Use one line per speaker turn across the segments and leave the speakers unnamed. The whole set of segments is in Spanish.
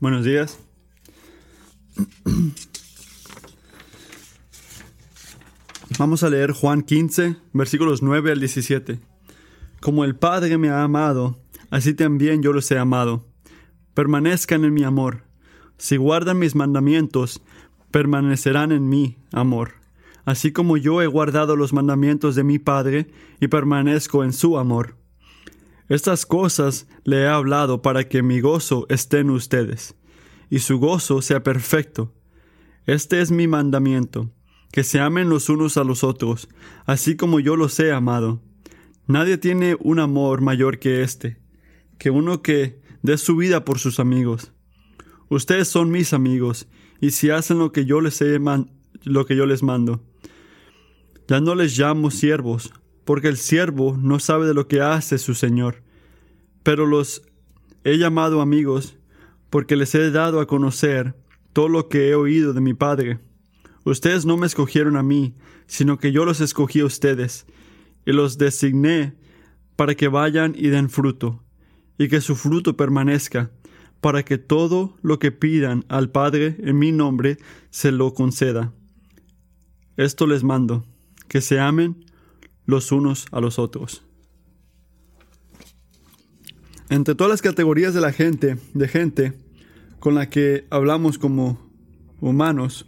Buenos días. Vamos a leer Juan 15, versículos 9 al 17. Como el Padre me ha amado, así también yo los he amado. Permanezcan en mi amor. Si guardan mis mandamientos, permanecerán en mi amor. Así como yo he guardado los mandamientos de mi Padre y permanezco en su amor. Estas cosas le he hablado para que mi gozo esté en ustedes, y su gozo sea perfecto. Este es mi mandamiento, que se amen los unos a los otros, así como yo los he amado. Nadie tiene un amor mayor que este, que uno que dé su vida por sus amigos. Ustedes son mis amigos, y si hacen lo que yo les he lo que yo les mando. Ya no les llamo siervos, porque el siervo no sabe de lo que hace su Señor. Pero los he llamado amigos, porque les he dado a conocer todo lo que he oído de mi Padre. Ustedes no me escogieron a mí, sino que yo los escogí a ustedes, y los designé para que vayan y den fruto, y que su fruto permanezca, para que todo lo que pidan al Padre en mi nombre se lo conceda. Esto les mando, que se amen los unos a los otros. Entre todas las categorías de la gente, de gente con la que hablamos como humanos,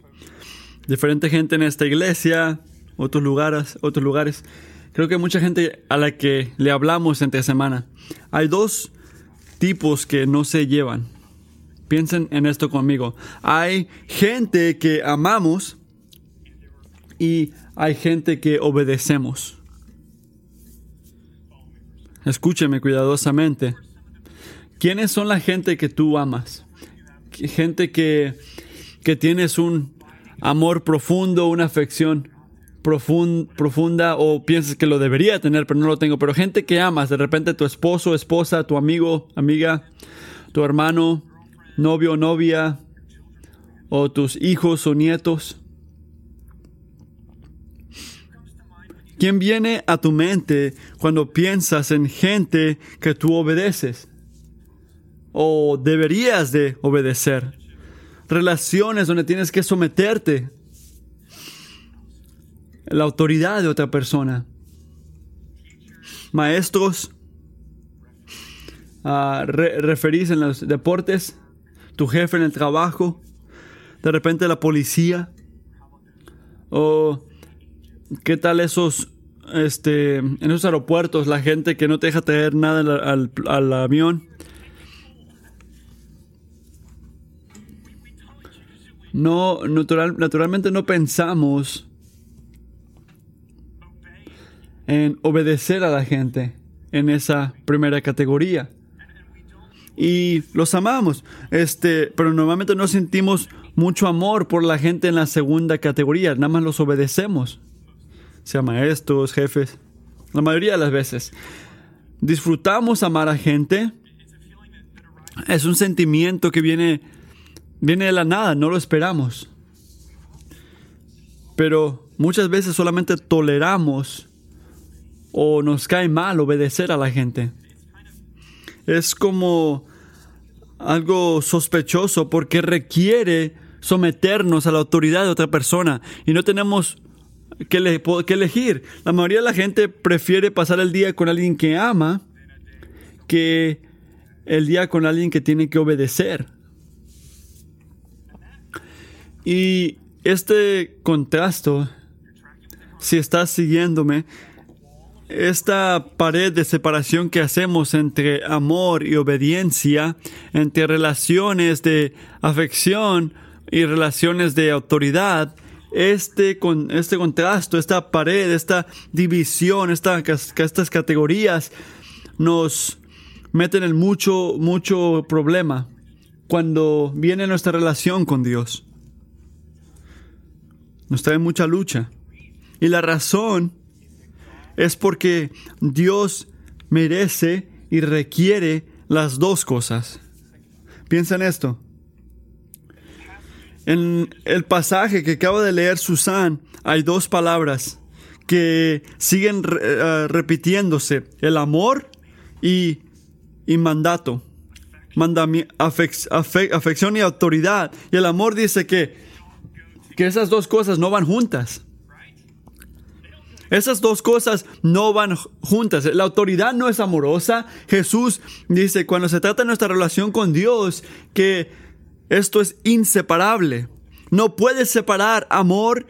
diferente gente en esta iglesia, otros lugares, otros lugares, creo que hay mucha gente a la que le hablamos entre semana. Hay dos tipos que no se llevan. Piensen en esto conmigo. Hay gente que amamos y hay gente que obedecemos. Escúcheme cuidadosamente. ¿Quiénes son la gente que tú amas? Gente que, que tienes un amor profundo, una afección profunda o piensas que lo debería tener, pero no lo tengo. Pero gente que amas, de repente tu esposo, esposa, tu amigo, amiga, tu hermano, novio, novia, o tus hijos o nietos. ¿Quién viene a tu mente cuando piensas en gente que tú obedeces? O deberías de obedecer. Relaciones donde tienes que someterte la autoridad de otra persona. Maestros, uh, referís en los deportes, tu jefe en el trabajo, de repente la policía, o ¿Qué tal esos, este, en esos aeropuertos, la gente que no te deja traer nada al, avión? No, natural, naturalmente no pensamos en obedecer a la gente en esa primera categoría. Y los amamos, este, pero normalmente no sentimos mucho amor por la gente en la segunda categoría, nada más los obedecemos sea maestros, jefes, la mayoría de las veces. Disfrutamos amar a gente. Es un sentimiento que viene, viene de la nada, no lo esperamos. Pero muchas veces solamente toleramos o nos cae mal obedecer a la gente. Es como algo sospechoso porque requiere someternos a la autoridad de otra persona y no tenemos que, elegir. La mayoría de la gente prefiere pasar el día con alguien que ama que el día con alguien que tiene que obedecer. Y este contrasto, si estás siguiéndome, esta pared de separación que hacemos entre amor y obediencia, entre relaciones de afección y relaciones de autoridad, este, con, este contraste, esta pared, esta división, esta, estas categorías nos meten en mucho, mucho problema cuando viene nuestra relación con Dios. Nos trae mucha lucha. Y la razón es porque Dios merece y requiere las dos cosas. Piensa en esto. En el pasaje que acaba de leer Susan hay dos palabras que siguen eh, repitiéndose, el amor y, y mandato. afección y autoridad. Y el amor dice que, que esas dos cosas no van juntas. Esas dos cosas no van juntas. La autoridad no es amorosa. Jesús dice, cuando se trata de nuestra relación con Dios, que esto es inseparable. No puedes separar amor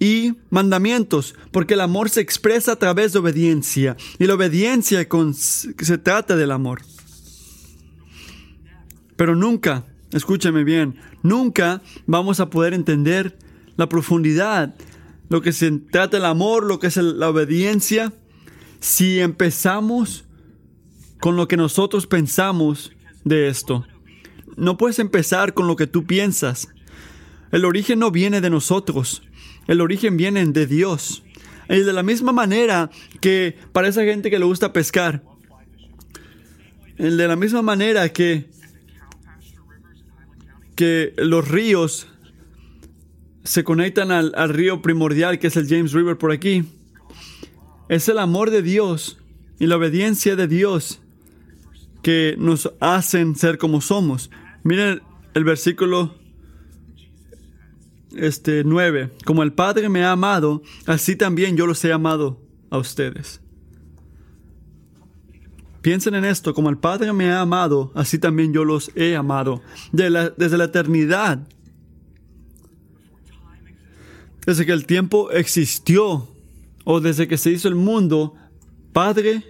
y mandamientos, porque el amor se expresa a través de obediencia y la obediencia se trata del amor. Pero nunca, escúchame bien, nunca vamos a poder entender la profundidad, lo que se trata del amor, lo que es la obediencia, si empezamos con lo que nosotros pensamos de esto. No puedes empezar con lo que tú piensas. El origen no viene de nosotros. El origen viene de Dios. Y de la misma manera que para esa gente que le gusta pescar, de la misma manera que, que los ríos se conectan al, al río primordial que es el James River por aquí, es el amor de Dios y la obediencia de Dios que nos hacen ser como somos. Miren el versículo este 9, como el Padre me ha amado, así también yo los he amado a ustedes. Piensen en esto, como el Padre me ha amado, así también yo los he amado. desde la eternidad, desde que el tiempo existió, o desde que se hizo el mundo, Padre,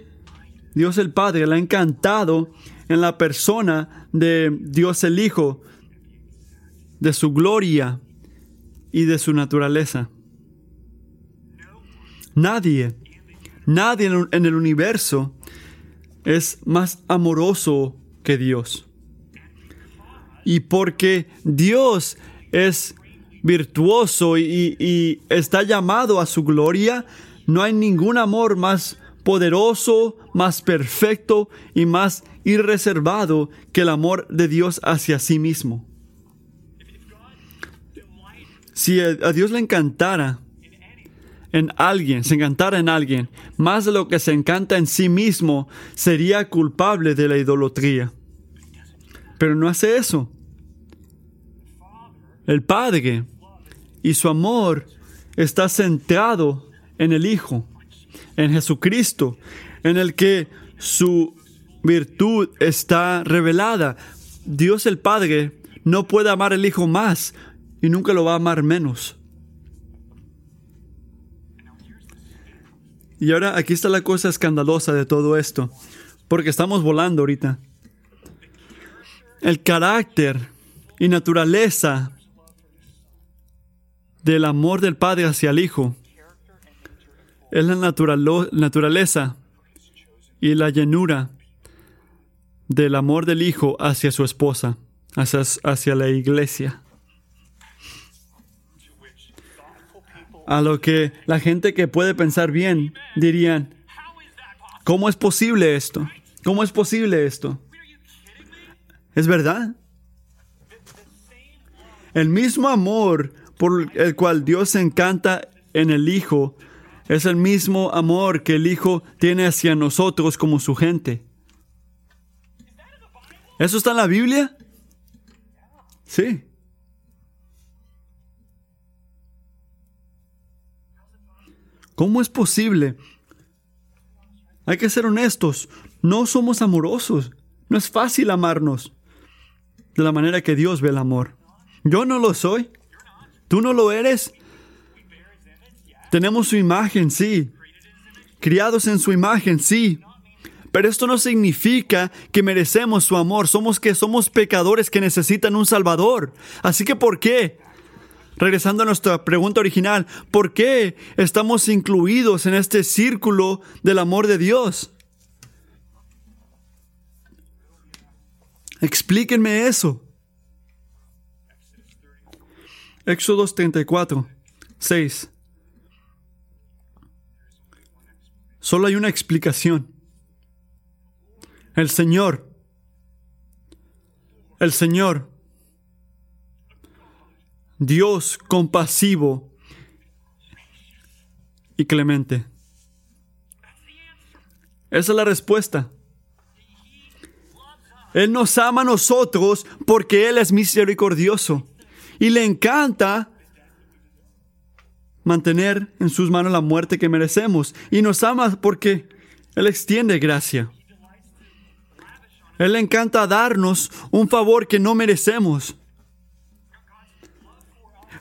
Dios el Padre, le ha encantado en la persona de Dios el Hijo, de su gloria, y de su naturaleza. Nadie, nadie en el universo es más amoroso que Dios. Y porque Dios es virtuoso y, y, está llamado a su gloria, no hay ningún amor más poderoso, más perfecto y más irreservado que el amor de Dios hacia sí mismo. Si a Dios le encantara en alguien, se encantara en alguien, más de lo que se encanta en sí mismo, sería culpable de la idolatría. Pero no hace eso. El Padre y su amor está centrado en el Hijo, en Jesucristo, en el que su virtud está revelada. Dios el Padre no puede amar al Hijo más y nunca lo va a amar menos. Y ahora aquí está la cosa escandalosa de todo esto, porque estamos volando ahorita. El carácter y naturaleza del amor del Padre hacia el Hijo es la naturaleza y la llenura del amor del Hijo hacia su esposa, hacia, la iglesia. a lo que la gente que puede pensar bien dirían, ¿cómo es posible esto? ¿Cómo es posible esto? ¿Es verdad? El mismo amor por el cual Dios se encanta en el Hijo es el mismo amor que el Hijo tiene hacia nosotros como su gente. ¿Eso está en la Biblia? Sí. ¿Cómo es posible? Hay que ser honestos. No somos amorosos. No es fácil amarnos de la manera que Dios ve el amor. Yo no lo soy. ¿Tú no lo eres? Tenemos su imagen, sí. Criados en su imagen, sí. Pero esto no significa que merecemos su amor. Somos que somos pecadores que necesitan un Salvador. Así que ¿por qué? Regresando a nuestra pregunta original, ¿por qué estamos incluidos en este círculo del amor de Dios? Explíquenme eso. Éxodo 34, 6. Solo hay una explicación. El Señor, el Señor Dios compasivo y clemente. Esa es la respuesta. Él nos ama a nosotros porque Él es misericordioso. Y le encanta mantener en sus manos la muerte que merecemos. Y nos ama porque Él extiende gracia. Él le encanta darnos un favor que no merecemos.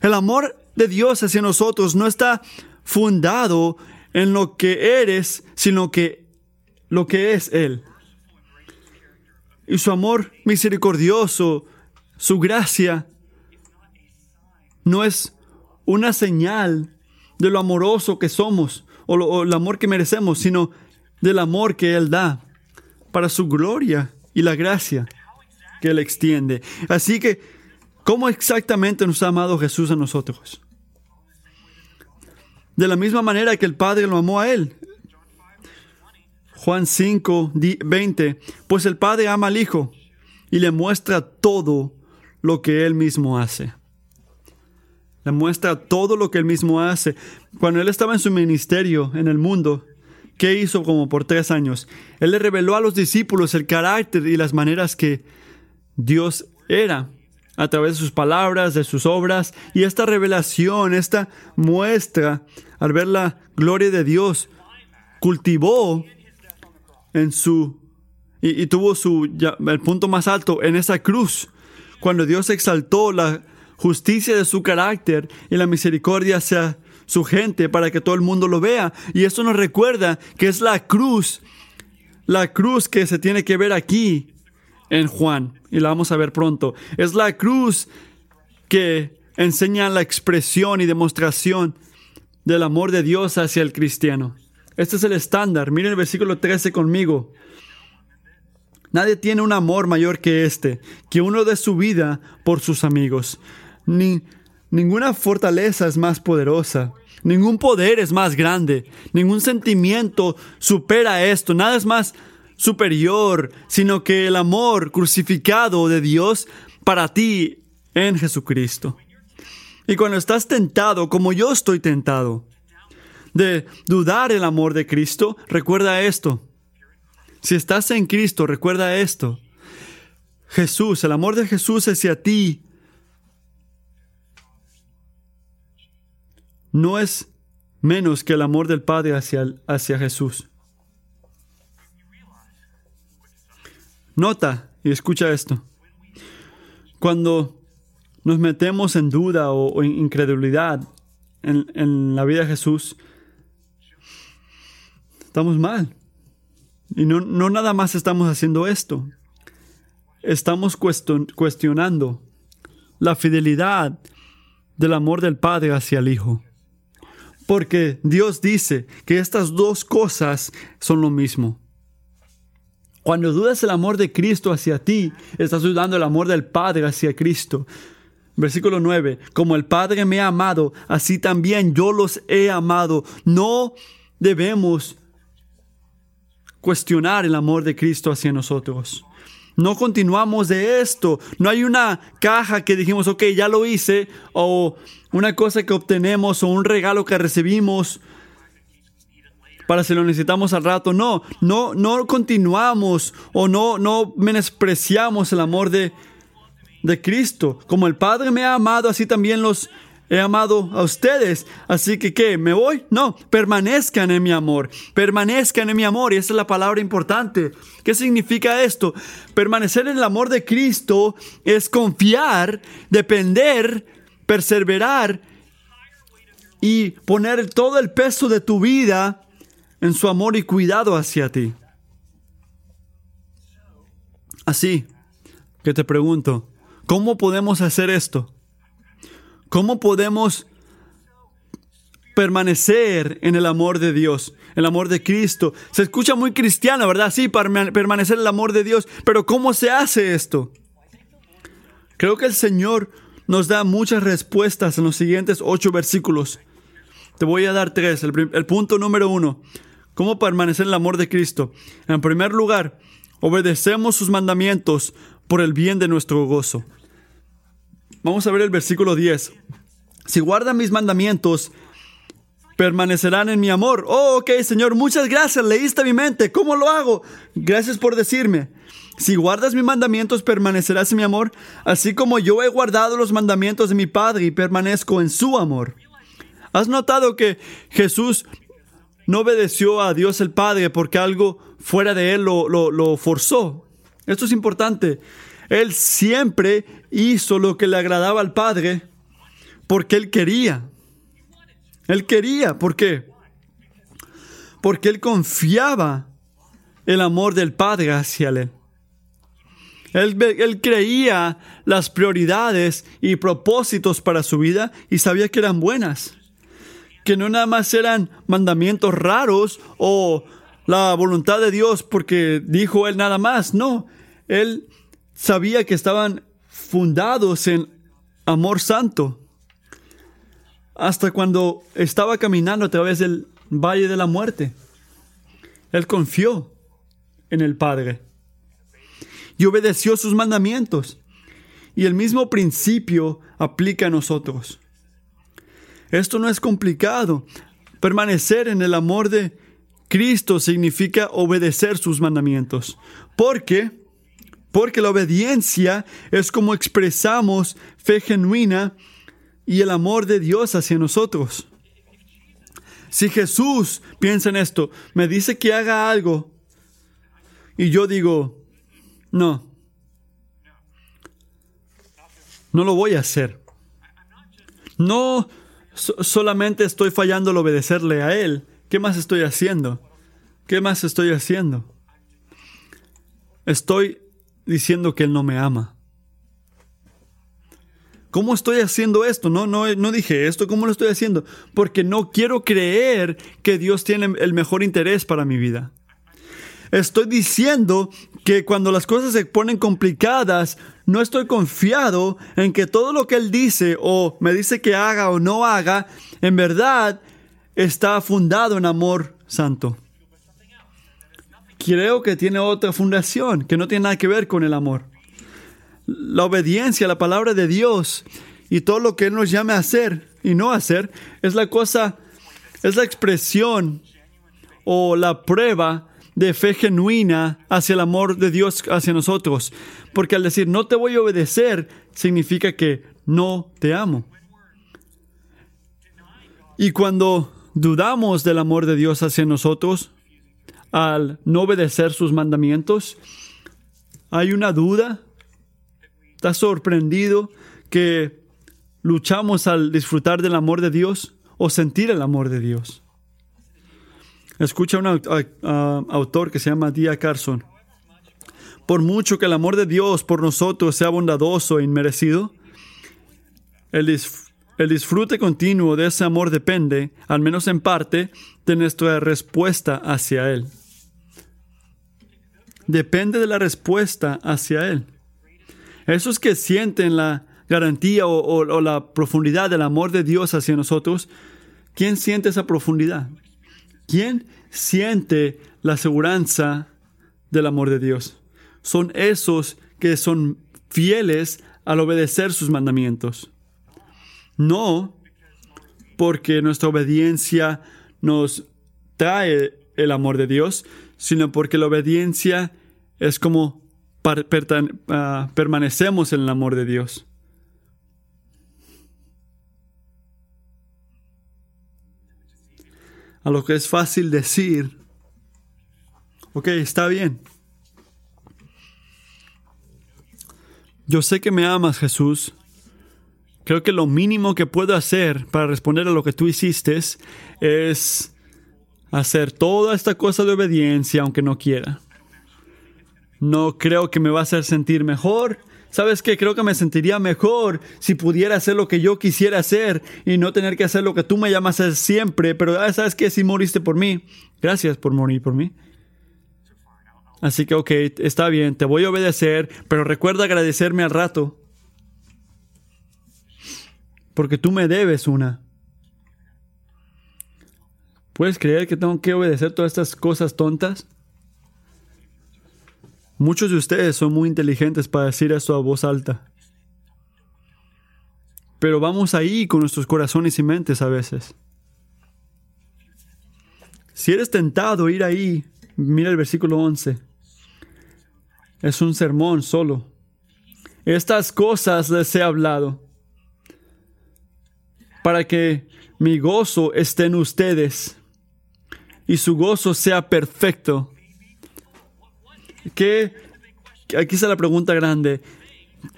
El amor de Dios hacia nosotros no está fundado en lo que eres, sino que lo que es Él. Y su amor misericordioso, su gracia, no es una señal de lo amoroso que somos o, o el amor que merecemos, sino del amor que Él da para su gloria y la gracia que Él extiende. Así que, ¿cómo exactamente nos ha amado Jesús a nosotros? De la misma manera que el Padre lo amó a Él. Juan 5, 20. Pues el Padre ama al Hijo y le muestra todo lo que Él mismo hace. Le muestra todo lo que Él mismo hace. Cuando Él estaba en su ministerio en el mundo, ¿qué hizo como por tres años? Él le reveló a los discípulos el carácter y las maneras que Dios era a través de sus palabras, de sus obras. Y esta revelación, esta muestra, al ver la gloria de Dios, cultivó en su y, tuvo su el punto más alto en esa cruz cuando Dios exaltó la justicia de su carácter y la misericordia hacia su gente para que todo el mundo lo vea y eso nos recuerda que es la cruz la cruz que se tiene que ver aquí en Juan y la vamos a ver pronto es la cruz que enseña la expresión y demostración del amor de Dios hacia el cristiano. Este es el estándar. Miren el versículo 13 conmigo. Nadie tiene un amor mayor que este, que uno de su vida por sus amigos. Ni, ninguna fortaleza es más poderosa, ningún poder es más grande, ningún sentimiento supera esto, nada es más superior, sino que el amor crucificado de Dios para ti en Jesucristo. Y cuando estás tentado, como yo estoy tentado, de dudar el amor de Cristo, recuerda esto. Si estás en Cristo, recuerda esto. Jesús, el amor de Jesús hacia ti no es menos que el amor del Padre hacia, hacia Jesús. Nota y escucha esto. Cuando nos metemos en duda o, en incredulidad en, la vida de Jesús, estamos mal. Y no, no nada más estamos haciendo esto. Estamos cuestionando la fidelidad del amor del Padre hacia el Hijo. Porque Dios dice que estas dos cosas son lo mismo. Cuando dudas el amor de Cristo hacia ti, estás dudando el amor del Padre hacia Cristo. Versículo 9, como el Padre me ha amado, así también yo los he amado. No debemos cuestionar el amor de Cristo hacia nosotros. No continuamos de esto. No hay una caja que dijimos, ok, ya lo hice, o una cosa que obtenemos, o un regalo que recibimos para si lo necesitamos al rato. No, no, no continuamos o no, no menospreciamos el amor de, de Cristo. Como el Padre me ha amado, así también los he amado a ustedes. Así que, ¿qué? ¿Me voy? No, permanezcan en mi amor. Permanezcan en mi amor. Y esa es la palabra importante. ¿Qué significa esto? Permanecer en el amor de Cristo es confiar, depender, perseverar y poner todo el peso de tu vida en su amor y cuidado hacia ti. Así que te pregunto, ¿Cómo podemos hacer esto? ¿Cómo podemos permanecer en el amor de Dios, el amor de Cristo? Se escucha muy cristiano, ¿verdad? Sí, permanecer en el amor de Dios, pero ¿cómo se hace esto? Creo que el Señor nos da muchas respuestas en los siguientes ocho versículos. Te voy a dar tres. El, el punto número uno, ¿cómo permanecer en el amor de Cristo? En primer lugar, obedecemos sus mandamientos por el bien de nuestro gozo. Vamos a ver el versículo 10. Si guardan mis mandamientos, permanecerán en mi amor. Oh, ok, Señor, muchas gracias. Leíste mi mente. ¿Cómo lo hago? Gracias por decirme. Si guardas mis mandamientos, permanecerás en mi amor, así como yo he guardado los mandamientos de mi Padre y permanezco en su amor. ¿Has notado que Jesús no obedeció a Dios el Padre porque algo fuera de él lo, lo forzó? Esto es importante. Él siempre hizo lo que le agradaba al Padre porque él quería. Él quería, ¿por qué? Porque él confiaba el amor del Padre hacia él. Él, creía las prioridades y propósitos para su vida y sabía que eran buenas. Que no nada más eran mandamientos raros o la voluntad de Dios porque dijo él nada más. No, él sabía que estaban fundados en amor santo. Hasta cuando estaba caminando a través del valle de la muerte. Él confió en el Padre y obedeció sus mandamientos. Y el mismo principio aplica a nosotros. Esto no es complicado. Permanecer en el amor de Cristo significa obedecer sus mandamientos. ¿Por qué? Porque la obediencia es como expresamos fe genuina y el amor de Dios hacia nosotros. Si Jesús piensa en esto, me dice que haga algo y yo digo, no. No lo voy a hacer. No solamente estoy fallando al obedecerle a Él. ¿Qué más estoy haciendo? ¿Qué más estoy haciendo? Estoy diciendo que Él no me ama. ¿Cómo estoy haciendo esto? No, no, no dije esto. ¿Cómo lo estoy haciendo? Porque no quiero creer que Dios tiene el mejor interés para mi vida. Estoy diciendo que cuando las cosas se ponen complicadas, no estoy confiado en que todo lo que Él dice o me dice que haga o no haga, en verdad está fundado en amor santo. Creo que tiene otra fundación que no tiene nada que ver con el amor. La obediencia la palabra de Dios y todo lo que Él nos llame a hacer y no hacer es la cosa, es la expresión o la prueba de fe genuina hacia el amor de Dios hacia nosotros. Porque al decir no te voy a obedecer, significa que no te amo. Y cuando dudamos del amor de Dios hacia nosotros, al no obedecer sus mandamientos, hay una duda. ¿Estás sorprendido que luchamos al disfrutar del amor de Dios o sentir el amor de Dios? Escucha un autor que se llama Dia Carson. Por mucho que el amor de Dios por nosotros sea bondadoso e inmerecido, el disfrute continuo de ese amor depende, al menos en parte, de nuestra respuesta hacia Él. Depende de la respuesta hacia Él. Esos que sienten la garantía o, la profundidad del amor de Dios hacia nosotros, ¿quién siente esa profundidad? ¿Quién siente la aseguranza del amor de Dios? Son esos que son fieles al obedecer sus mandamientos. No porque nuestra obediencia nos trae el amor de Dios, sino porque la obediencia es como ah, permanecemos en el amor de Dios. a lo que es fácil decir, ok, está bien. Yo sé que me amas, Jesús. Creo que lo mínimo que puedo hacer para responder a lo que tú hiciste es hacer toda esta cosa de obediencia aunque no quiera. No creo que me va a hacer sentir mejor, ¿Sabes qué? Creo que me sentiría mejor si pudiera hacer lo que yo quisiera hacer y no tener que hacer lo que tú me llamas a hacer siempre. Pero ah, ¿sabes qué? Si moriste por mí. Gracias por morir por mí. Así que, ok, está bien, te voy a obedecer, pero recuerda agradecerme al rato. Porque tú me debes una. ¿Puedes creer que tengo que obedecer todas estas cosas tontas? Muchos de ustedes son muy inteligentes para decir eso a voz alta. Pero vamos ahí con nuestros corazones y mentes a veces. Si eres tentado ir ahí, mira el versículo 11. es un sermón solo. Estas cosas les he hablado para que mi gozo esté en ustedes y su gozo sea perfecto. ¿Qué? Aquí está la pregunta grande.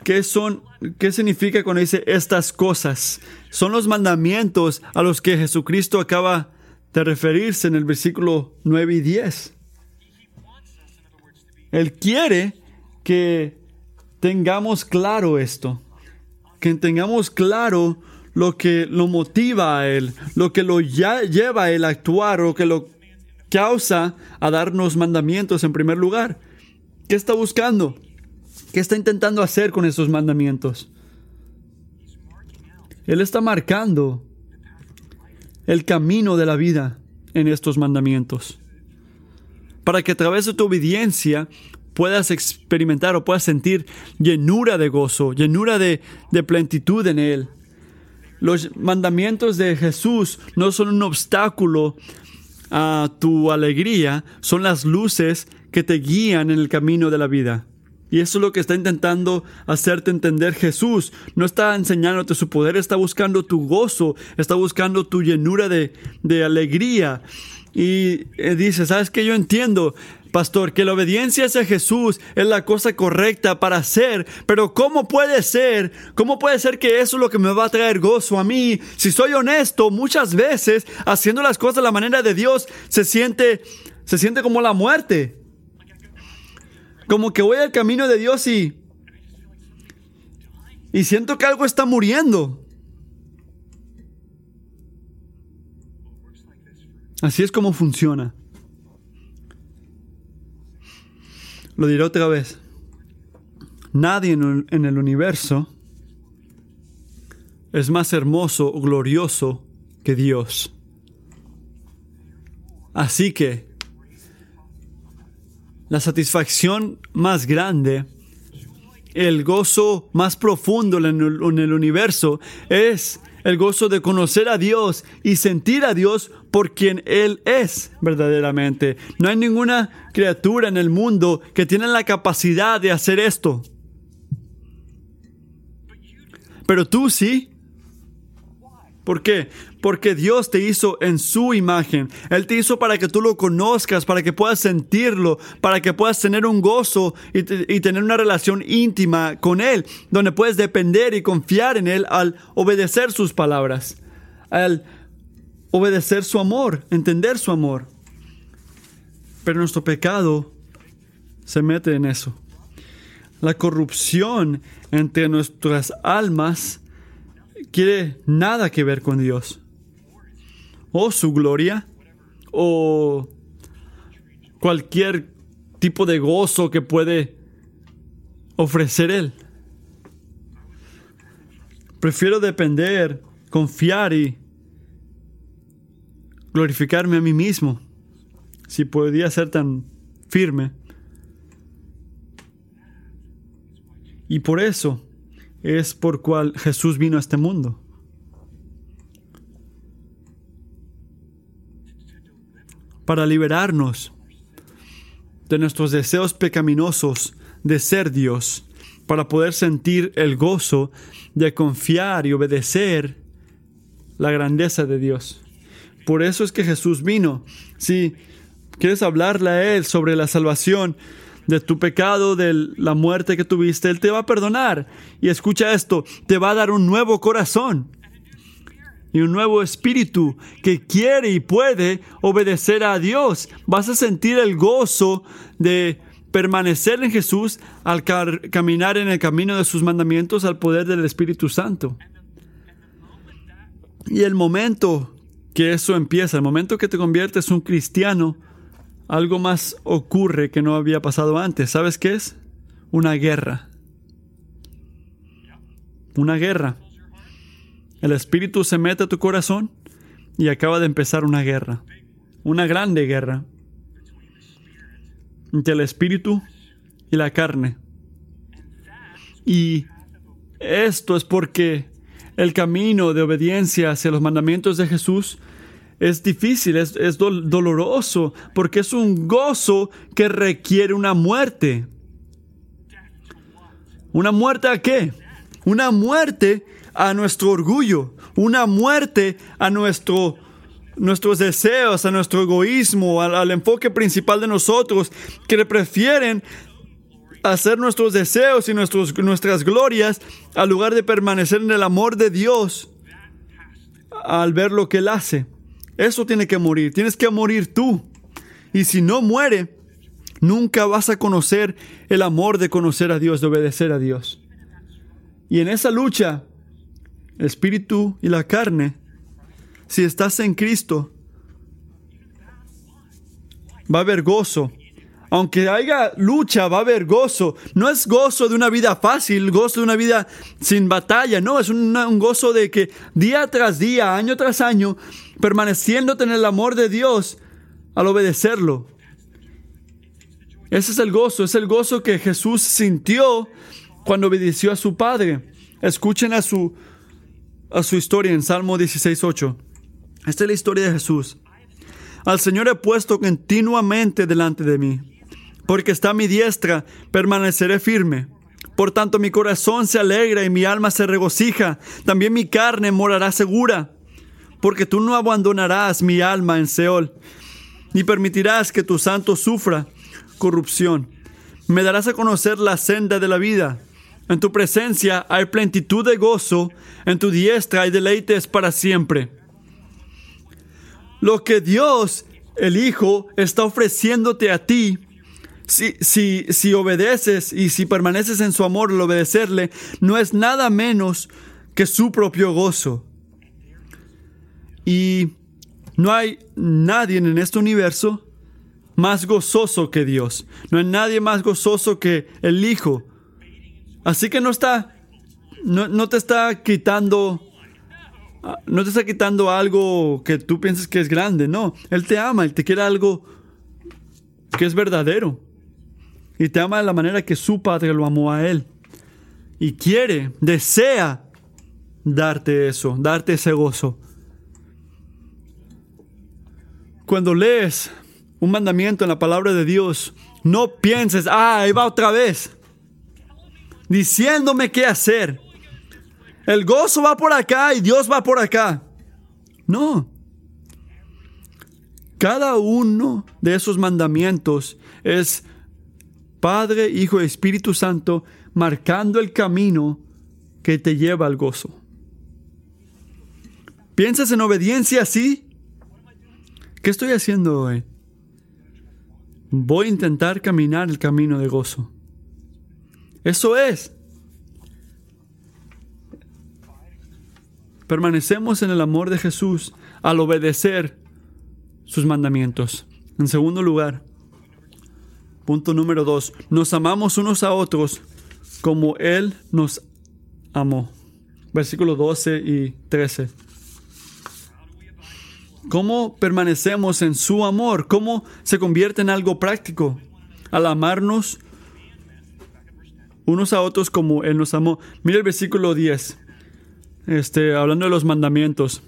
¿Qué son, qué significa cuando dice estas cosas? Son los mandamientos a los que Jesucristo acaba de referirse en el versículo 9 y 10. Él quiere que tengamos claro esto, que tengamos claro lo que lo motiva a Él, lo que lo lleva a Él a actuar, lo que lo causa a darnos mandamientos en primer lugar. ¿Qué está buscando? ¿Qué está intentando hacer con esos mandamientos? Él está marcando el camino de la vida en estos mandamientos. Para que a través de tu obediencia puedas experimentar o puedas sentir llenura de gozo, llenura de, de plenitud en Él. Los mandamientos de Jesús no son un obstáculo a tu alegría, son las luces que te guían en el camino de la vida. Y eso es lo que está intentando hacerte entender Jesús. No está enseñándote su poder, está buscando tu gozo, está buscando tu llenura de, de alegría. Y eh, dice, ¿sabes qué? Yo entiendo, pastor, que la obediencia hacia Jesús es la cosa correcta para hacer, pero ¿cómo puede ser? ¿Cómo puede ser que eso es lo que me va a traer gozo a mí? Si soy honesto, muchas veces haciendo las cosas de la manera de Dios se siente, se siente como la muerte como que voy al camino de Dios y, y siento que algo está muriendo. Así es como funciona. Lo diré otra vez. Nadie en el universo es más hermoso glorioso que Dios. Así que la satisfacción más grande, el gozo más profundo en el, en el universo es el gozo de conocer a Dios y sentir a Dios por quien Él es verdaderamente. No hay ninguna criatura en el mundo que tiene la capacidad de hacer esto. Pero tú sí. ¿Por qué? Porque Dios te hizo en su imagen. Él te hizo para que tú lo conozcas, para que puedas sentirlo, para que puedas tener un gozo y, tener una relación íntima con Él, donde puedes depender y confiar en Él al obedecer sus palabras, al obedecer su amor, entender su amor. Pero nuestro pecado se mete en eso. La corrupción entre nuestras almas quiere nada que ver con Dios. O su gloria, o cualquier tipo de gozo que puede ofrecer Él. Prefiero depender, confiar y glorificarme a mí mismo, si podía ser tan firme. Y por eso es por cual Jesús vino a este mundo. Para liberarnos de nuestros deseos pecaminosos de ser Dios, para poder sentir el gozo de confiar y obedecer la grandeza de Dios. Por eso es que Jesús vino. Si quieres hablarle a Él sobre la salvación, de tu pecado, de la muerte que tuviste, Él te va a perdonar. Y escucha esto, te va a dar un nuevo corazón y un nuevo espíritu que quiere y puede obedecer a Dios. Vas a sentir el gozo de permanecer en Jesús al caminar en el camino de sus mandamientos al poder del Espíritu Santo. Y el momento que eso empieza, el momento que te conviertes un cristiano, algo más ocurre que no había pasado antes. ¿Sabes qué es? Una guerra. Una guerra. El espíritu se mete a tu corazón y acaba de empezar una guerra. Una grande guerra. Entre el espíritu y la carne. Y esto es porque el camino de obediencia hacia los mandamientos de Jesús es difícil, es, doloroso, porque es un gozo que requiere una muerte. ¿Una muerte a qué? Una muerte a nuestro orgullo, una muerte a nuestro, nuestros deseos, a nuestro egoísmo, al, enfoque principal de nosotros, que prefieren hacer nuestros deseos y nuestros, nuestras glorias al lugar de permanecer en el amor de Dios al ver lo que Él hace. Eso tiene que morir, tienes que morir tú. Y si no muere, nunca vas a conocer el amor de conocer a Dios, de obedecer a Dios. Y en esa lucha, el espíritu y la carne, si estás en Cristo, va a haber gozo. Aunque haya lucha, va a haber gozo. No es gozo de una vida fácil, gozo de una vida sin batalla. No, es un, gozo de que día tras día, año tras año, permaneciéndote en el amor de Dios al obedecerlo. Ese es el gozo, es el gozo que Jesús sintió cuando obedeció a su Padre. Escuchen a su, a su historia en Salmo 16.8. Esta es la historia de Jesús. Al Señor he puesto continuamente delante de mí. Porque está mi diestra, permaneceré firme. Por tanto mi corazón se alegra y mi alma se regocija. También mi carne morará segura. Porque tú no abandonarás mi alma en Seol, ni permitirás que tu santo sufra corrupción. Me darás a conocer la senda de la vida. En tu presencia hay plenitud de gozo, en tu diestra hay deleites para siempre. Lo que Dios, el Hijo, está ofreciéndote a ti, si, si, si obedeces y si permaneces en su amor al obedecerle, no es nada menos que su propio gozo. Y no hay nadie en este universo más gozoso que Dios. No hay nadie más gozoso que el Hijo. Así que no está, no, no te está quitando, no te está quitando algo que tú pienses que es grande. No, Él te ama, Él te quiere algo que es verdadero. Y te ama de la manera que su Padre lo amó a Él. Y quiere, desea darte eso, darte ese gozo. Cuando lees un mandamiento en la palabra de Dios, no pienses, ah, ahí va otra vez, diciéndome qué hacer. El gozo va por acá y Dios va por acá. No. Cada uno de esos mandamientos es Padre, Hijo y Espíritu Santo marcando el camino que te lleva al gozo. ¿Piensas en obediencia así? ¿Qué estoy haciendo hoy? Voy a intentar caminar el camino de gozo. Eso es. Permanecemos en el amor de Jesús al obedecer sus mandamientos. En segundo lugar, punto número dos, nos amamos unos a otros como Él nos amó. Versículos 12 y 13. ¿Cómo permanecemos en su amor? ¿Cómo se convierte en algo práctico? Al amarnos unos a otros como Él nos amó. Mira el versículo 10, este, hablando de los mandamientos.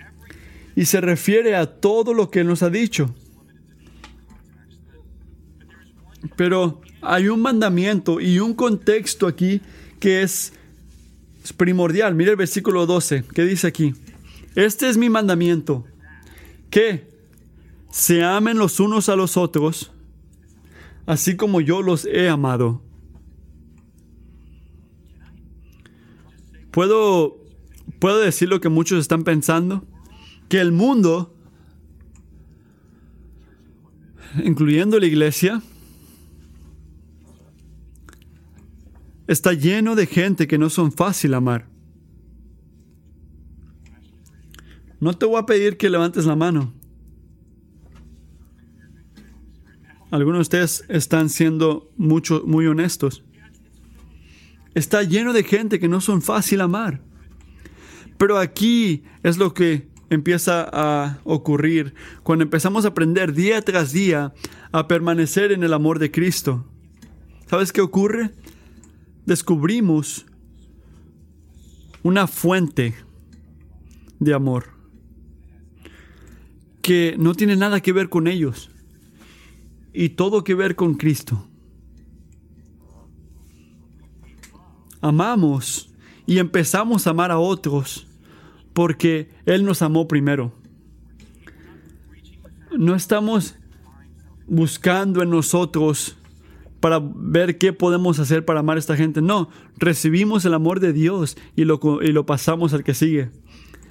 Y se refiere a todo lo que Él nos ha dicho. Pero hay un mandamiento y un contexto aquí que es primordial. Mira el versículo 12, ¿qué dice aquí? Este es mi mandamiento que se amen los unos a los otros, así como yo los he amado. ¿Puedo, puedo decir lo que muchos están pensando? Que el mundo, incluyendo la iglesia, está lleno de gente que no son fácil amar. No te voy a pedir que levantes la mano. Algunos de ustedes están siendo mucho, muy honestos. Está lleno de gente que no son fácil amar. Pero aquí es lo que empieza a ocurrir cuando empezamos a aprender día tras día a permanecer en el amor de Cristo. ¿Sabes qué ocurre? Descubrimos una fuente de amor que no tiene nada que ver con ellos y todo que ver con Cristo. amamos y empezamos a amar a otros porque Él nos amó primero. No estamos buscando en nosotros para ver qué podemos hacer para amar a esta gente. No, recibimos el amor de Dios y lo, y lo pasamos al que sigue.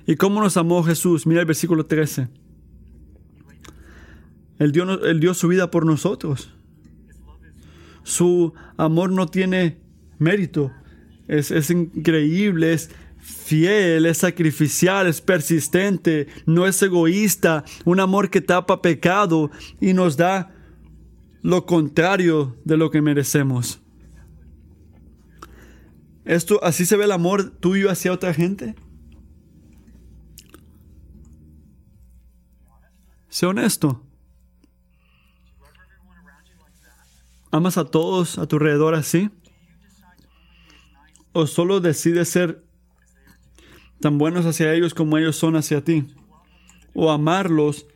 ¿Y cómo nos amó Jesús? Mira el versículo 13. Él dio, él dio su vida por nosotros. Su amor no tiene mérito. Es, es increíble, es fiel, es sacrificial, es persistente, no es egoísta, un amor que tapa pecado y nos da lo contrario de lo que merecemos. Esto así se ve el amor tuyo hacia otra gente. Sé honesto. ¿Amas a todos a tu alrededor así? ¿O solo decides ser tan buenos hacia ellos como ellos son hacia ti? ¿O amarlos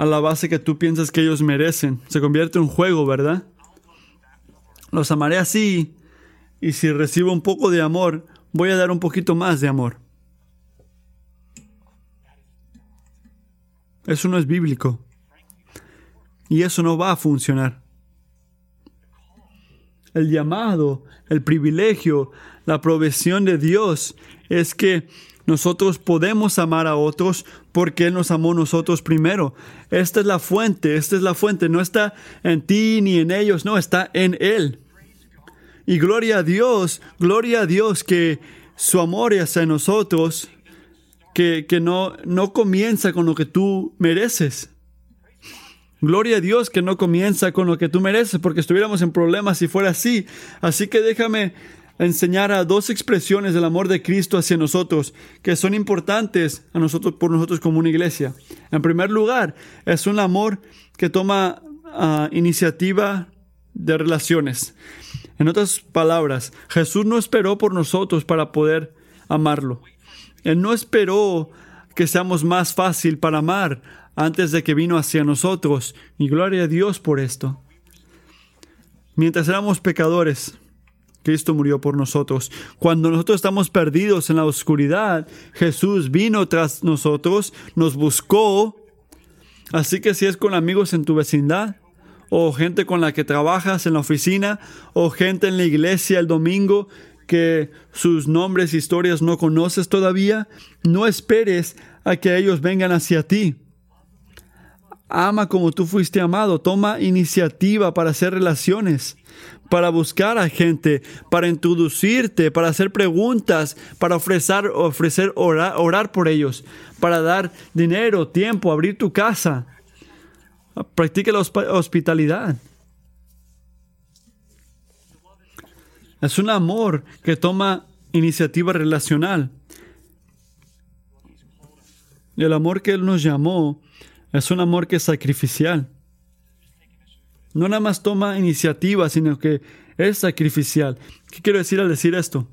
a la base que tú piensas que ellos merecen? Se convierte en un juego, ¿verdad? Los amaré así y si recibo un poco de amor, voy a dar un poquito más de amor. Eso no es bíblico. Y eso no va a funcionar. El llamado, el privilegio, la provisión de Dios es que nosotros podemos amar a otros porque Él nos amó nosotros primero. Esta es la fuente, esta es la fuente. No está en ti ni en ellos, no, está en Él. Y gloria a Dios, gloria a Dios que su amor hacia nosotros que, no, no comienza con lo que tú mereces. Gloria a Dios que no comienza con lo que tú mereces, porque estuviéramos en problemas si fuera así. Así que déjame enseñar a dos expresiones del amor de Cristo hacia nosotros que son importantes a nosotros por nosotros como una iglesia. En primer lugar, es un amor que toma ah, iniciativa de relaciones. En otras palabras, Jesús no esperó por nosotros para poder amarlo. Él no esperó que seamos más fácil para amar antes de que vino hacia nosotros. Y gloria a Dios por esto. Mientras éramos pecadores, Cristo murió por nosotros. Cuando nosotros estamos perdidos en la oscuridad, Jesús vino tras nosotros, nos buscó. Así que si es con amigos en tu vecindad, o gente con la que trabajas en la oficina, o gente en la iglesia el domingo, que sus nombres, historias no conoces todavía, no esperes a que ellos vengan hacia ti. Ama como tú fuiste amado, toma iniciativa para hacer relaciones, para buscar a gente, para introducirte, para hacer preguntas, para ofrecer, ofrecer orar, orar por ellos, para dar dinero, tiempo, abrir tu casa. Practique la hospitalidad. Es un amor que toma iniciativa relacional. El amor que Él nos llamó es un amor que es sacrificial. No nada más toma iniciativa, sino que es sacrificial. ¿Qué quiero decir al decir esto?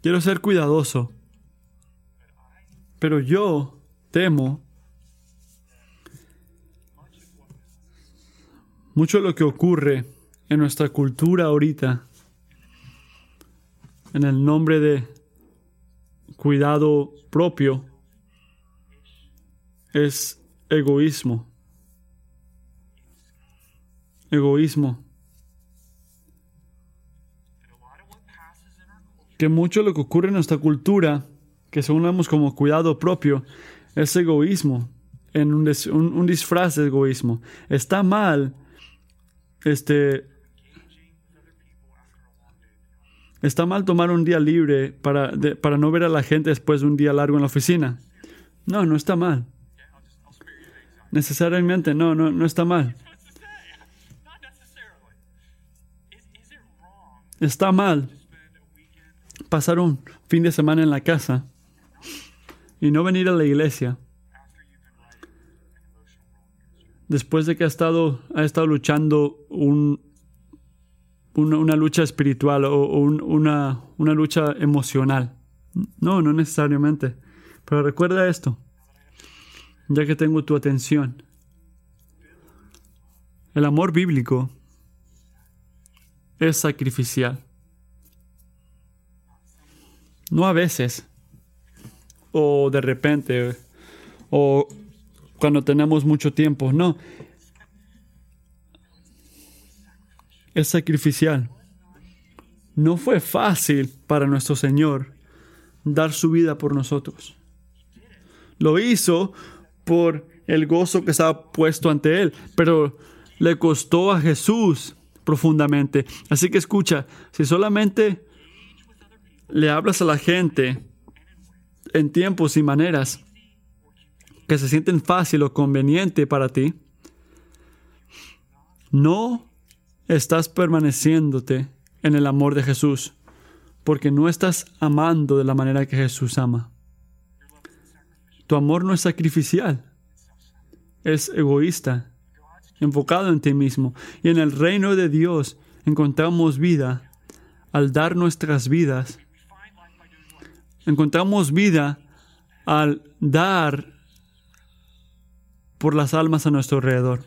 Quiero ser cuidadoso. Pero yo temo mucho lo que ocurre en nuestra cultura ahorita, en el nombre de cuidado propio, es egoísmo. Egoísmo. Que mucho de lo que ocurre en nuestra cultura, que según vemos como cuidado propio, es egoísmo, en un, disfraz de egoísmo. Está mal este, Está mal tomar un día libre para, para no ver a la gente después de un día largo en la oficina. No, no está mal. Necesariamente, no, no, no está mal. Está mal pasar un fin de semana en la casa y no venir a la iglesia después de que ha estado, ha estado luchando un, una, lucha espiritual o, una, una lucha emocional. No, no necesariamente. Pero recuerda esto, ya que tengo tu atención. El amor bíblico es sacrificial. No a veces, o de repente, o cuando tenemos mucho tiempo, no. Es sacrificial. No fue fácil para nuestro Señor dar su vida por nosotros. Lo hizo por el gozo que estaba puesto ante Él, pero le costó a Jesús profundamente. Así que escucha, si solamente le hablas a la gente en tiempos y maneras que se sienten fácil o conveniente para ti, no estás permaneciéndote en el amor de Jesús, porque no estás amando de la manera que Jesús ama. Tu amor no es sacrificial, es egoísta, enfocado en ti mismo. Y en el reino de Dios encontramos vida al dar nuestras vidas. Encontramos vida al dar por las almas a nuestro alrededor.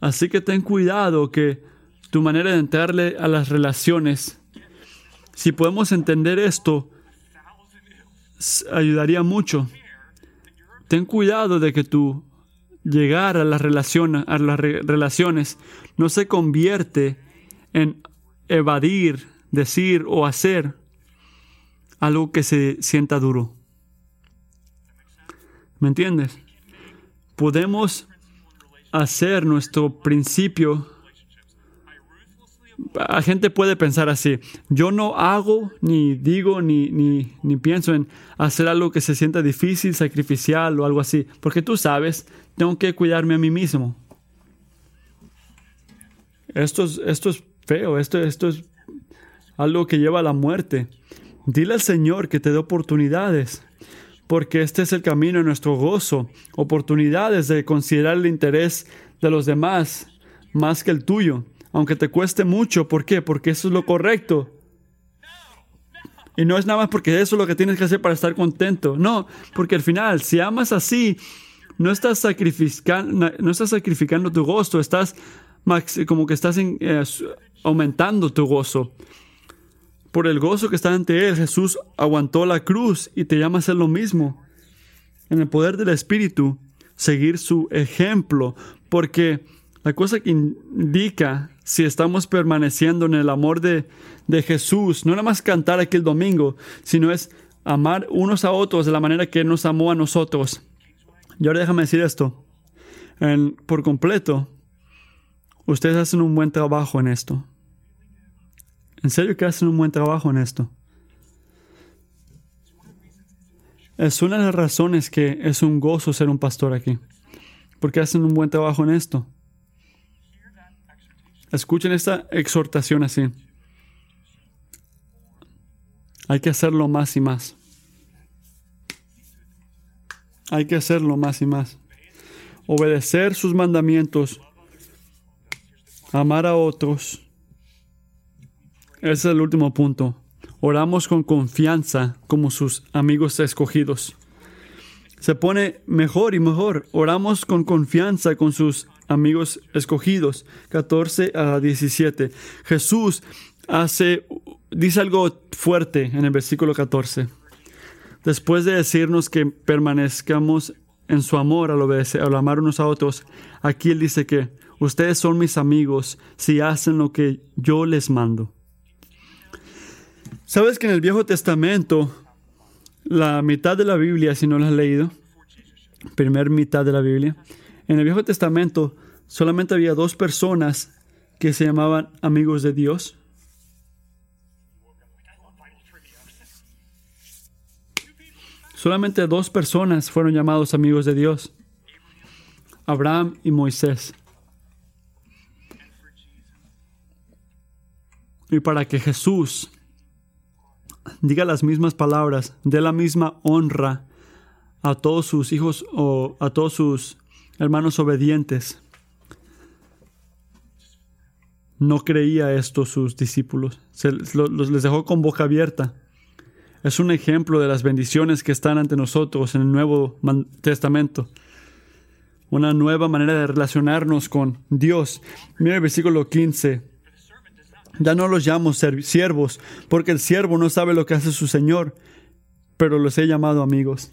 Así que ten cuidado que tu manera de entrarle a las relaciones, si podemos entender esto, ayudaría mucho. Ten cuidado de que tu llegar a las, relaciones, a las relaciones no se convierte en evadir, decir o hacer algo que se sienta duro. ¿Me entiendes? Podemos hacer nuestro principio la gente puede pensar así, yo no hago, ni digo, ni, ni, ni, pienso en hacer algo que se sienta difícil, sacrificial o algo así, porque tú sabes, tengo que cuidarme a mí mismo. Esto es, esto es feo, esto, esto es algo que lleva a la muerte. Dile al Señor que te dé oportunidades, porque este es el camino de nuestro gozo, oportunidades de considerar el interés de los demás más que el tuyo aunque te cueste mucho. ¿Por qué? Porque eso es lo correcto. Y no es nada más porque eso es lo que tienes que hacer para estar contento. No, porque al final, si amas así, no estás, sacrificando, no estás sacrificando tu gozo, estás como que estás eh, aumentando tu gozo. Por el gozo que está ante Él, Jesús aguantó la cruz y te llama a hacer lo mismo. En el poder del Espíritu, seguir su ejemplo, porque la cosa que indica si estamos permaneciendo en el amor de, Jesús, no nada más cantar aquí el domingo, sino es amar unos a otros de la manera que Él nos amó a nosotros. Y ahora déjame decir esto, por completo, ustedes hacen un buen trabajo en esto. En serio que hacen un buen trabajo en esto. Es una de las razones que es un gozo ser un pastor aquí, porque hacen un buen trabajo en esto. Escuchen esta exhortación así. Hay que hacerlo más y más. Hay que hacerlo más y más. Obedecer sus mandamientos. Amar a otros. Ese es el último punto. Oramos con confianza como sus amigos escogidos. Se pone mejor y mejor. Oramos con confianza con sus amigos escogidos, 14 a 17. Jesús hace, dice algo fuerte en el versículo 14. Después de decirnos que permanezcamos en su amor al obedecer, al amar unos a otros, aquí él dice que ustedes son mis amigos si hacen lo que yo les mando. ¿Sabes que en el Viejo Testamento, la mitad de la Biblia, si no la has leído, primer mitad de la Biblia, en el Viejo Testamento solamente había dos personas que se llamaban amigos de Dios. Solamente dos personas fueron llamados amigos de Dios. Abraham y Moisés. Y para que Jesús diga las mismas palabras, dé la misma honra a todos sus hijos o a todos sus hermanos obedientes. No creía esto sus discípulos. Los, les dejó con boca abierta. Es un ejemplo de las bendiciones que están ante nosotros en el Nuevo Testamento. Una nueva manera de relacionarnos con Dios. Mira el versículo 15. Ya no los llamo siervos, porque el siervo no sabe lo que hace su Señor, pero los he llamado amigos.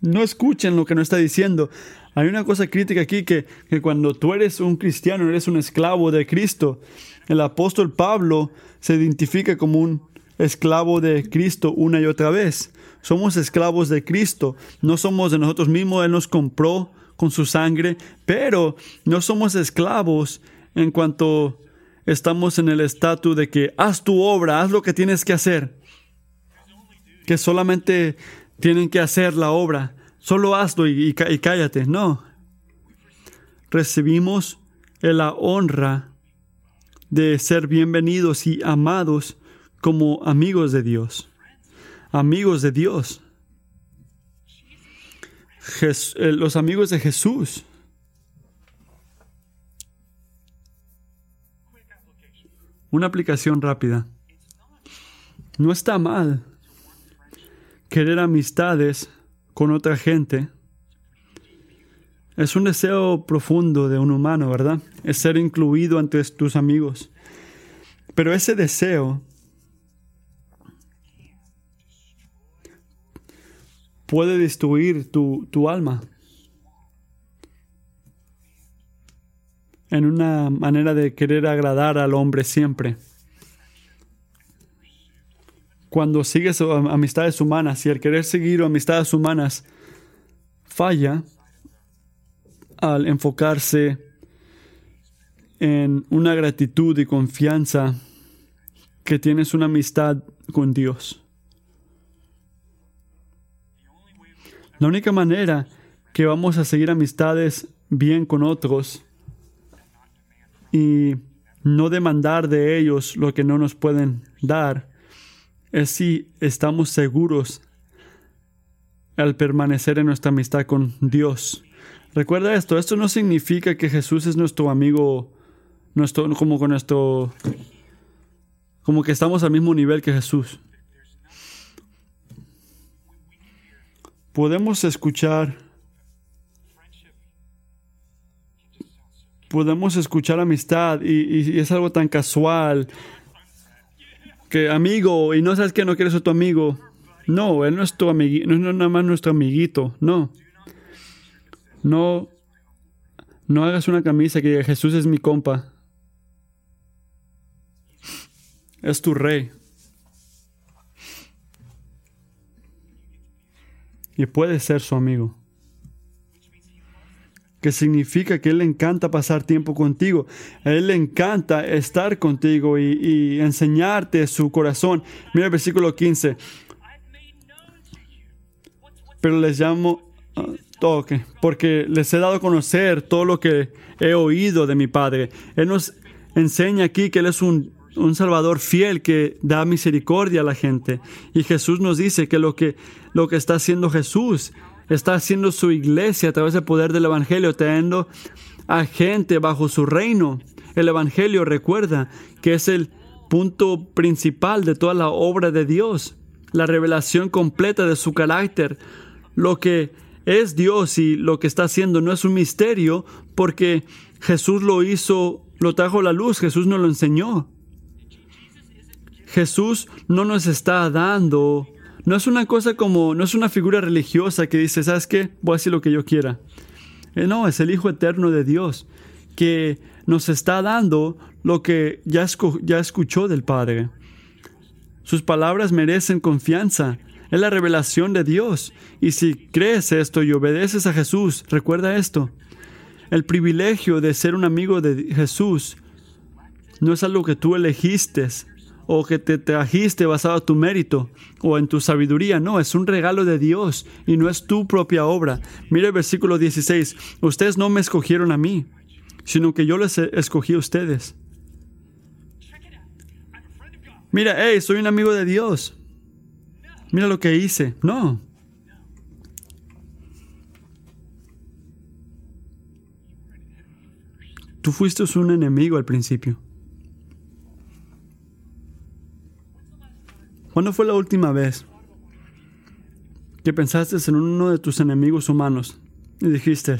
No escuchen lo que no está diciendo. Hay una cosa crítica aquí que, que cuando tú eres un cristiano, eres un esclavo de Cristo. El apóstol Pablo se identifica como un esclavo de Cristo una y otra vez. Somos esclavos de Cristo, no somos de nosotros mismos, Él nos compró con su sangre, pero no somos esclavos en cuanto estamos en el estatus de que haz tu obra, haz lo que tienes que hacer, que solamente tienen que hacer la obra, solo hazlo y, cállate, no. Recibimos la honra de ser bienvenidos y amados como amigos de Dios. Amigos de Dios. Eh, los amigos de Jesús. Una aplicación rápida. No está mal querer amistades con otra gente. Es un deseo profundo de un humano, ¿verdad? Es ser incluido ante tus amigos. Pero ese deseo puede destruir tu, alma. En una manera de querer agradar al hombre siempre. Cuando sigues amistades humanas y al querer seguir amistades humanas falla al enfocarse en una gratitud y confianza que tienes una amistad con Dios. La única manera que vamos a seguir amistades bien con otros y no demandar de ellos lo que no nos pueden dar es si estamos seguros al permanecer en nuestra amistad con Dios. Recuerda esto, esto no significa que Jesús es nuestro amigo, nuestro, como con nuestro, como que estamos al mismo nivel que Jesús. podemos escuchar, podemos escuchar amistad y, es algo tan casual que amigo y no sabes que no quieres ser tu amigo. No, él no es tu amiguito, no es nada más nuestro amiguito, no. No, no hagas una camisa que diga Jesús es mi compa. Es tu rey. y puede ser su amigo. Que significa que Él le encanta pasar tiempo contigo. A Él le encanta estar contigo y, enseñarte su corazón. Mira el versículo 15. Pero les llamo uh, toque, porque les he dado a conocer todo lo que he oído de mi Padre. Él nos enseña aquí que Él es un un Salvador fiel que da misericordia a la gente. Y Jesús nos dice que lo que, lo que está haciendo Jesús, está haciendo su iglesia a través del poder del Evangelio, trayendo a gente bajo su reino. El Evangelio recuerda que es el punto principal de toda la obra de Dios, la revelación completa de su carácter. Lo que es Dios y lo que está haciendo no es un misterio porque Jesús lo hizo, lo trajo a la luz, Jesús nos lo enseñó. Jesús no nos está dando, no es una cosa como, no es una figura religiosa que dice, ¿sabes qué? Voy a hacer lo que yo quiera. Eh, no, es el Hijo Eterno de Dios que nos está dando lo que ya, ya escuchó del Padre. Sus palabras merecen confianza. Es la revelación de Dios. Y si crees esto y obedeces a Jesús, recuerda esto. El privilegio de ser un amigo de Jesús no es algo que tú elegiste, o que te trajiste basado en tu mérito o en tu sabiduría. No, es un regalo de Dios y no es tu propia obra. Mira el versículo 16. Ustedes no me escogieron a mí, sino que yo les escogí a ustedes. Mira, hey, soy un amigo de Dios. Mira lo que hice. No. Tú fuiste un enemigo al principio. ¿Cuándo fue la última vez que pensaste en uno de tus enemigos humanos y dijiste,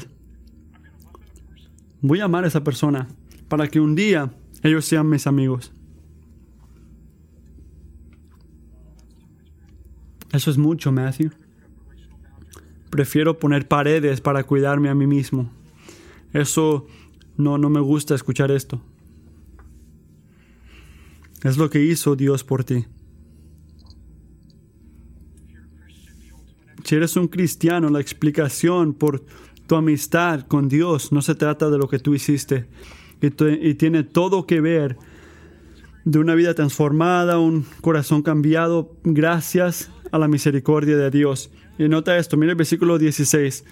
voy a amar a esa persona para que un día ellos sean mis amigos? Eso es mucho, Matthew. Prefiero poner paredes para cuidarme a mí mismo. Eso no, no me gusta escuchar esto. Es lo que hizo Dios por ti. Si eres un cristiano, la explicación por tu amistad con Dios no se trata de lo que tú hiciste y, tiene todo que ver de una vida transformada, un corazón cambiado gracias a la misericordia de Dios. Y nota esto, mira el versículo 16.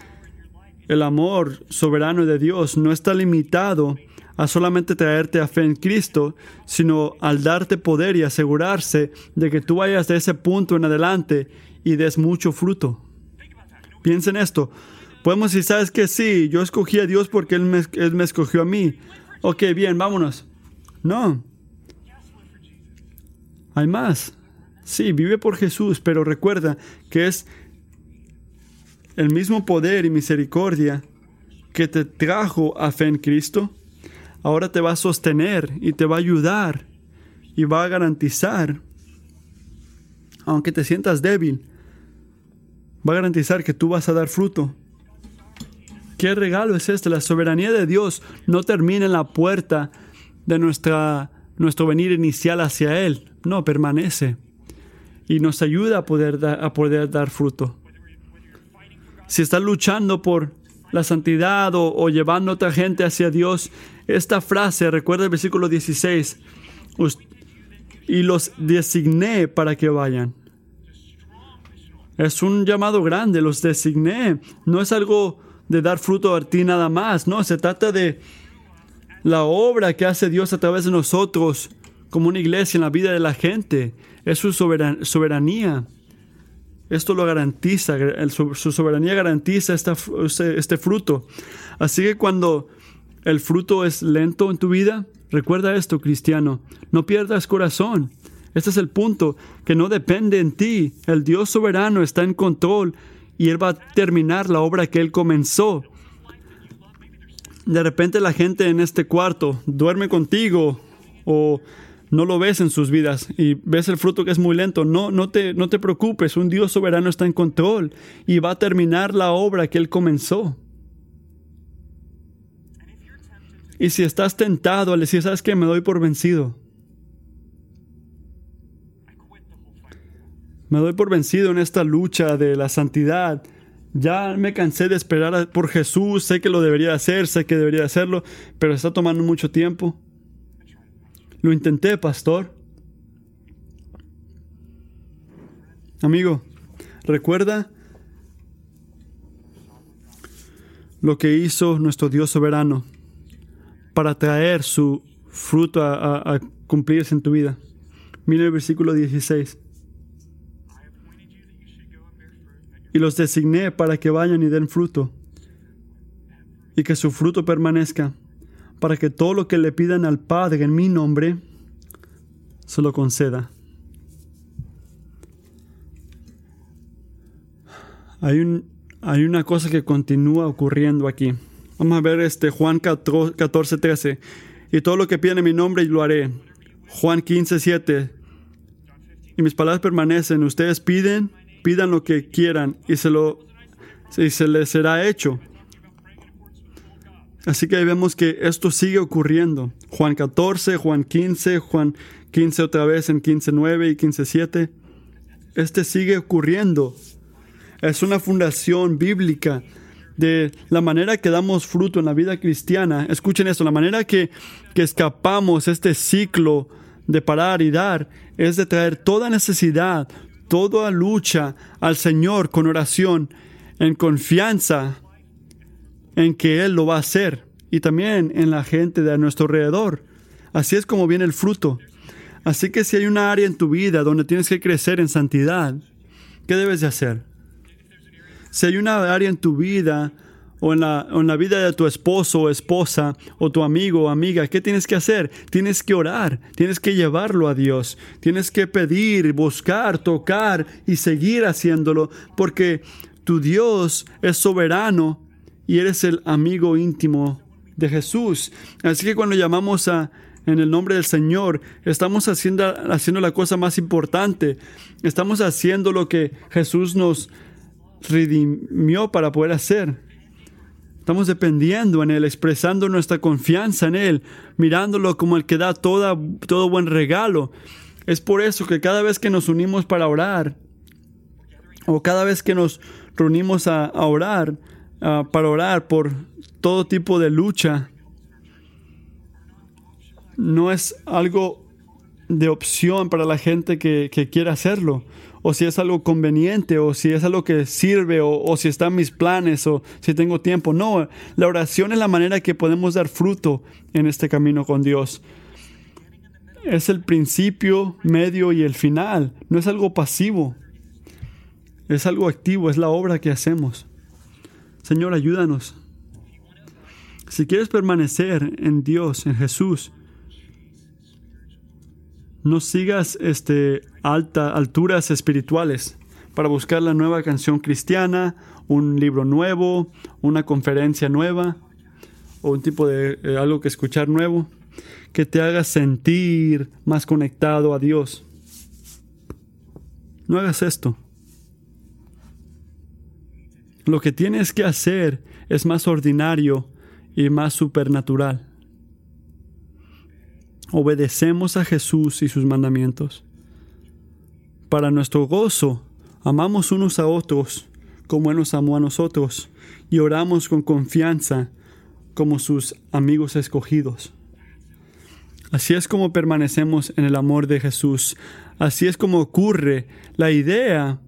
El amor soberano de Dios no está limitado a solamente traerte a fe en Cristo, sino al darte poder y asegurarse de que tú vayas de ese punto en adelante y des mucho fruto. Piensa en esto. Podemos decir, ¿sabes que Sí, yo escogí a Dios porque Él me, Él me escogió a mí. Ok, bien, vámonos. No. Hay más. Sí, vive por Jesús, pero recuerda que es el mismo poder y misericordia que te trajo a fe en Cristo. Ahora te va a sostener y te va a ayudar y va a garantizar, aunque te sientas débil, va a garantizar que tú vas a dar fruto. ¿Qué regalo es este? La soberanía de Dios no termina en la puerta de nuestra, nuestro venir inicial hacia Él. No, permanece. Y nos ayuda a poder, a poder dar fruto. Si estás luchando por la santidad o, o, llevando a otra gente hacia Dios, esta frase, recuerda el versículo 16, y los designé para que vayan. Es un llamado grande, los designé. No es algo de dar fruto a ti nada más, no, se trata de la obra que hace Dios a través de nosotros como una iglesia en la vida de la gente. Es su soberanía. Esto lo garantiza, su soberanía garantiza este, este fruto. Así que cuando el fruto es lento en tu vida, recuerda esto, cristiano, no pierdas corazón. Este es el punto, que no depende en ti. El Dios soberano está en control y Él va a terminar la obra que Él comenzó. De repente la gente en este cuarto duerme contigo o no lo ves en sus vidas y ves el fruto que es muy lento. No, no, te, no te preocupes, un Dios soberano está en control y va a terminar la obra que Él comenzó. Y si estás tentado al decir, ¿sabes qué? Me doy por vencido. Me doy por vencido en esta lucha de la santidad. Ya me cansé de esperar por Jesús, sé que lo debería hacer, sé que debería hacerlo, pero está tomando mucho tiempo. Lo intenté, pastor. Amigo, recuerda lo que hizo nuestro Dios soberano para traer su fruto a, cumplirse en tu vida. Mira el versículo 16. Y los designé para que vayan y den fruto, y que su fruto permanezca, para que todo lo que le pidan al Padre en mi nombre, se lo conceda. Hay, un, hay una cosa que continúa ocurriendo aquí. Vamos a ver este Juan 14, 13. Y todo lo que piden en mi nombre lo haré. Juan 15, 7. Y mis palabras permanecen. Ustedes piden pidan lo que quieran y se, lo, se les será hecho. Así que ahí vemos que esto sigue ocurriendo. Juan 14, Juan 15, Juan 15 otra vez en 15.9 y 15.7. Este sigue ocurriendo. Es una fundación bíblica de la manera que damos fruto en la vida cristiana. Escuchen esto, la manera que, que escapamos este ciclo de parar y dar es de traer toda necesidad, toda lucha al Señor con oración, en confianza en que Él lo va a hacer y también en la gente de nuestro alrededor. Así es como viene el fruto. Así que si hay una área en tu vida donde tienes que crecer en santidad, ¿qué debes de hacer? Si hay una área en tu vida o en la, vida de tu esposo o esposa o tu amigo o amiga, ¿qué tienes que hacer? Tienes que orar, tienes que llevarlo a Dios, tienes que pedir, buscar, tocar y seguir haciéndolo, porque tu Dios es soberano y eres el amigo íntimo de Jesús. Así que cuando llamamos a en el nombre del Señor, estamos haciendo, haciendo la cosa más importante. Estamos haciendo lo que Jesús nos redimió para poder hacer. Estamos dependiendo en Él, expresando nuestra confianza en Él, mirándolo como el que da toda, todo buen regalo. Es por eso que cada vez que nos unimos para orar, o cada vez que nos reunimos a, orar, para orar por todo tipo de lucha, no es algo de opción para la gente que, que quiera hacerlo o si es algo conveniente, o si es algo que sirve, o, si están mis planes, o si tengo tiempo. No, la oración es la manera que podemos dar fruto en este camino con Dios. Es el principio, medio y el final. No es algo pasivo. Es algo activo, es la obra que hacemos. Señor, ayúdanos. Si quieres permanecer en Dios, en Jesús, no sigas este, alta, alturas espirituales para buscar la nueva canción cristiana, un libro nuevo, una conferencia nueva o un tipo de eh, algo que escuchar nuevo que te haga sentir más conectado a Dios. No hagas esto. Lo que tienes que hacer es más ordinario y más supernatural obedecemos a Jesús y sus mandamientos. Para nuestro gozo, amamos unos a otros como Él nos amó a nosotros y oramos con confianza como sus amigos escogidos. Así es como permanecemos en el amor de Jesús. Así es como ocurre la idea,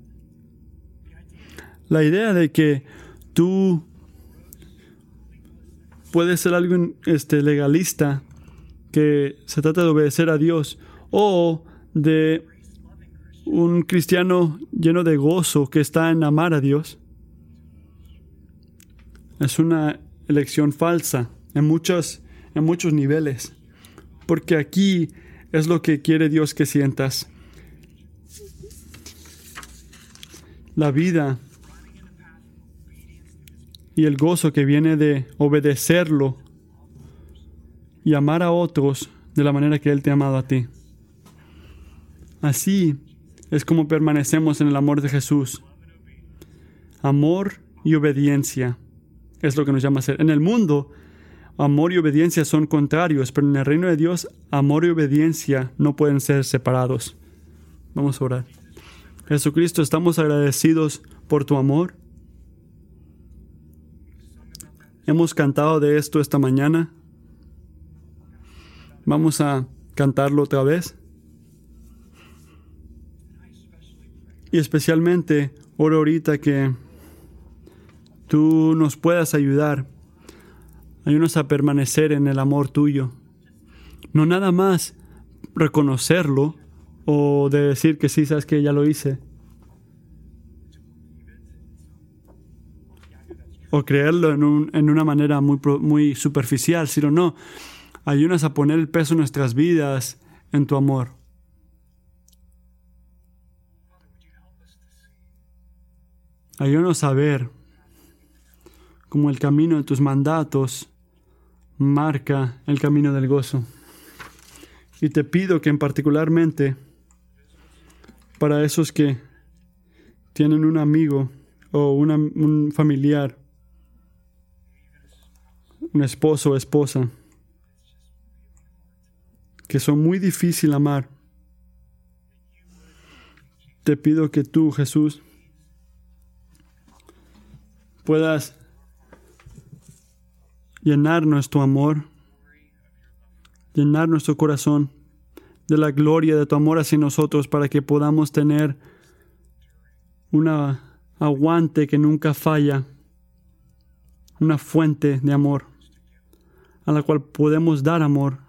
la idea de que tú puedes ser alguien este, legalista que se trata de obedecer a Dios o de un cristiano lleno de gozo que está en amar a Dios. Es una elección falsa en muchos, en muchos niveles, porque aquí es lo que quiere Dios que sientas. La vida y el gozo que viene de obedecerlo y amar a otros de la manera que Él te ha amado a ti. Así es como permanecemos en el amor de Jesús. Amor y obediencia es lo que nos llama a ser. En el mundo, amor y obediencia son contrarios, pero en el reino de Dios, amor y obediencia no pueden ser separados. Vamos a orar. Jesucristo, estamos agradecidos por tu amor. Hemos cantado de esto esta mañana. Vamos a cantarlo otra vez. Y especialmente oro ahorita que tú nos puedas ayudar. Ayúdanos a permanecer en el amor tuyo. No nada más reconocerlo o de decir que sí, sabes que ya lo hice. O creerlo en, un, en una manera muy, muy superficial, sino no. Ayúdanos a poner el peso de nuestras vidas en tu amor. Ayúdanos a ver cómo el camino de tus mandatos marca el camino del gozo. Y te pido que en particularmente para esos que tienen un amigo o un familiar, un esposo o esposa, que son muy difícil amar. Te pido que tú, Jesús, puedas llenar nuestro amor, llenar nuestro corazón de la gloria de tu amor hacia nosotros para que podamos tener una aguante que nunca falla, una fuente de amor a la cual podemos dar amor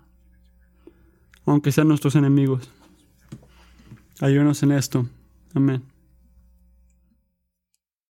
aunque sean nuestros enemigos. Ayúdanos en esto. Amén.